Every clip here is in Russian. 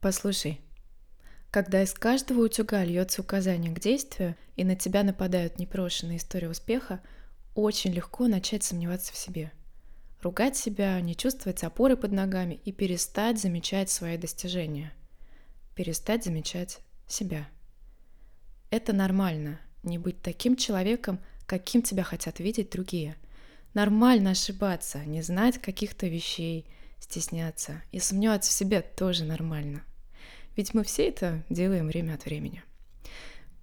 Послушай, когда из каждого утюга льется указание к действию, и на тебя нападают непрошенные истории успеха, очень легко начать сомневаться в себе. Ругать себя, не чувствовать опоры под ногами и перестать замечать свои достижения. Перестать замечать себя. Это нормально, не быть таким человеком, каким тебя хотят видеть другие. Нормально ошибаться, не знать каких-то вещей, стесняться и сомневаться в себе тоже нормально. Ведь мы все это делаем время от времени.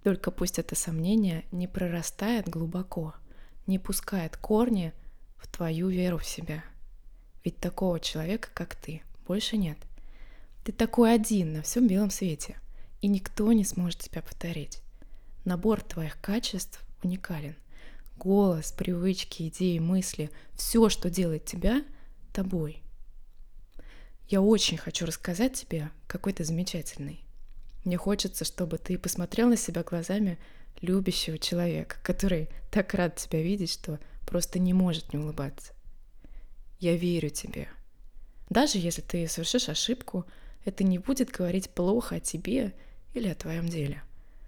Только пусть это сомнение не прорастает глубоко, не пускает корни в твою веру в себя. Ведь такого человека, как ты, больше нет. Ты такой один на всем белом свете, и никто не сможет тебя повторить. Набор твоих качеств уникален. Голос, привычки, идеи, мысли, все, что делает тебя тобой – я очень хочу рассказать тебе, какой ты замечательный. Мне хочется, чтобы ты посмотрел на себя глазами любящего человека, который так рад тебя видеть, что просто не может не улыбаться. Я верю тебе. Даже если ты совершишь ошибку, это не будет говорить плохо о тебе или о твоем деле.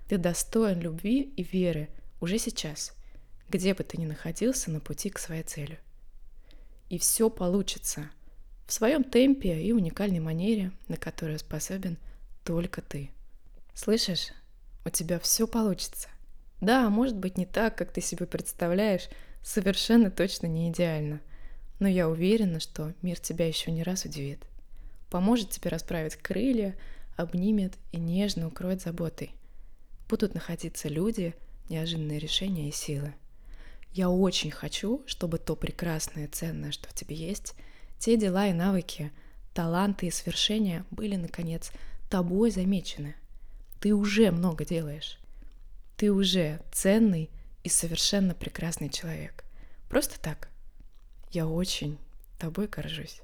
Ты достоин любви и веры уже сейчас, где бы ты ни находился на пути к своей цели. И все получится – в своем темпе и уникальной манере, на которую способен только ты. Слышишь, у тебя все получится. Да, может быть не так, как ты себе представляешь, совершенно точно не идеально. Но я уверена, что мир тебя еще не раз удивит. Поможет тебе расправить крылья, обнимет и нежно укроет заботой. Будут находиться люди, неожиданные решения и силы. Я очень хочу, чтобы то прекрасное ценное, что в тебе есть, те дела и навыки, таланты и свершения были, наконец, тобой замечены. Ты уже много делаешь. Ты уже ценный и совершенно прекрасный человек. Просто так. Я очень тобой горжусь.